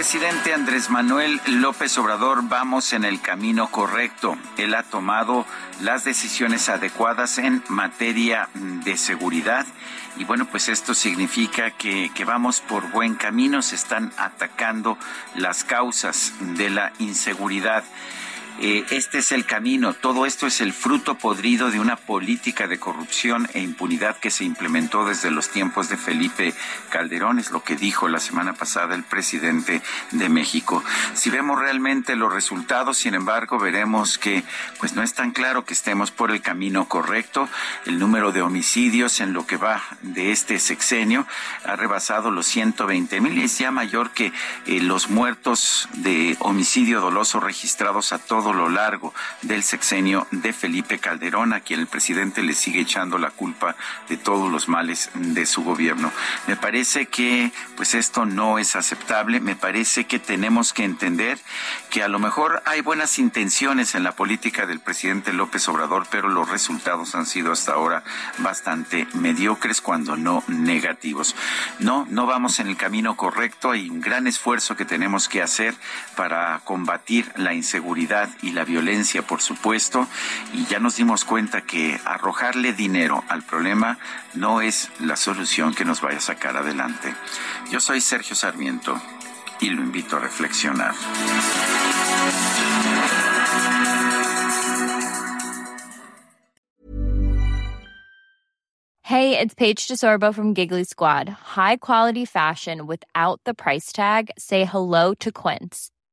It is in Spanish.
Presidente Andrés Manuel López Obrador vamos en el camino correcto. Él ha tomado las decisiones adecuadas en materia de seguridad y bueno, pues esto significa que, que, vamos por buen camino, se están atacando las causas de la inseguridad. Eh, este es el camino, todo esto es el fruto podrido de una política de corrupción e impunidad que se implementó desde los tiempos de Felipe Calderón, es lo que dijo la semana pasada el presidente de México. Si vemos realmente los resultados, sin embargo, veremos que pues no es tan claro que estemos por el camino correcto. El número de homicidios en lo que va de este sexenio ha rebasado los 120 mil y es ya mayor que eh, los muertos de homicidio doloso registrados a todo lo largo del sexenio de Felipe Calderón, a quien el presidente le sigue echando la culpa de todos los males de su gobierno. Me parece que pues esto no es aceptable, me parece que tenemos que entender que a lo mejor hay buenas intenciones en la política del presidente López Obrador, pero los resultados han sido hasta ahora bastante mediocres, cuando no negativos. No, no vamos en el camino correcto, hay un gran esfuerzo que tenemos que hacer para combatir la inseguridad y la violencia, por supuesto, y ya nos dimos cuenta que arrojarle dinero al problema no es la solución que nos vaya a sacar adelante. Yo soy Sergio Sarmiento y lo invito a reflexionar. Hey, it's Paige DeSorbo from Giggly Squad. High quality fashion without the price tag. Say hello to Quince.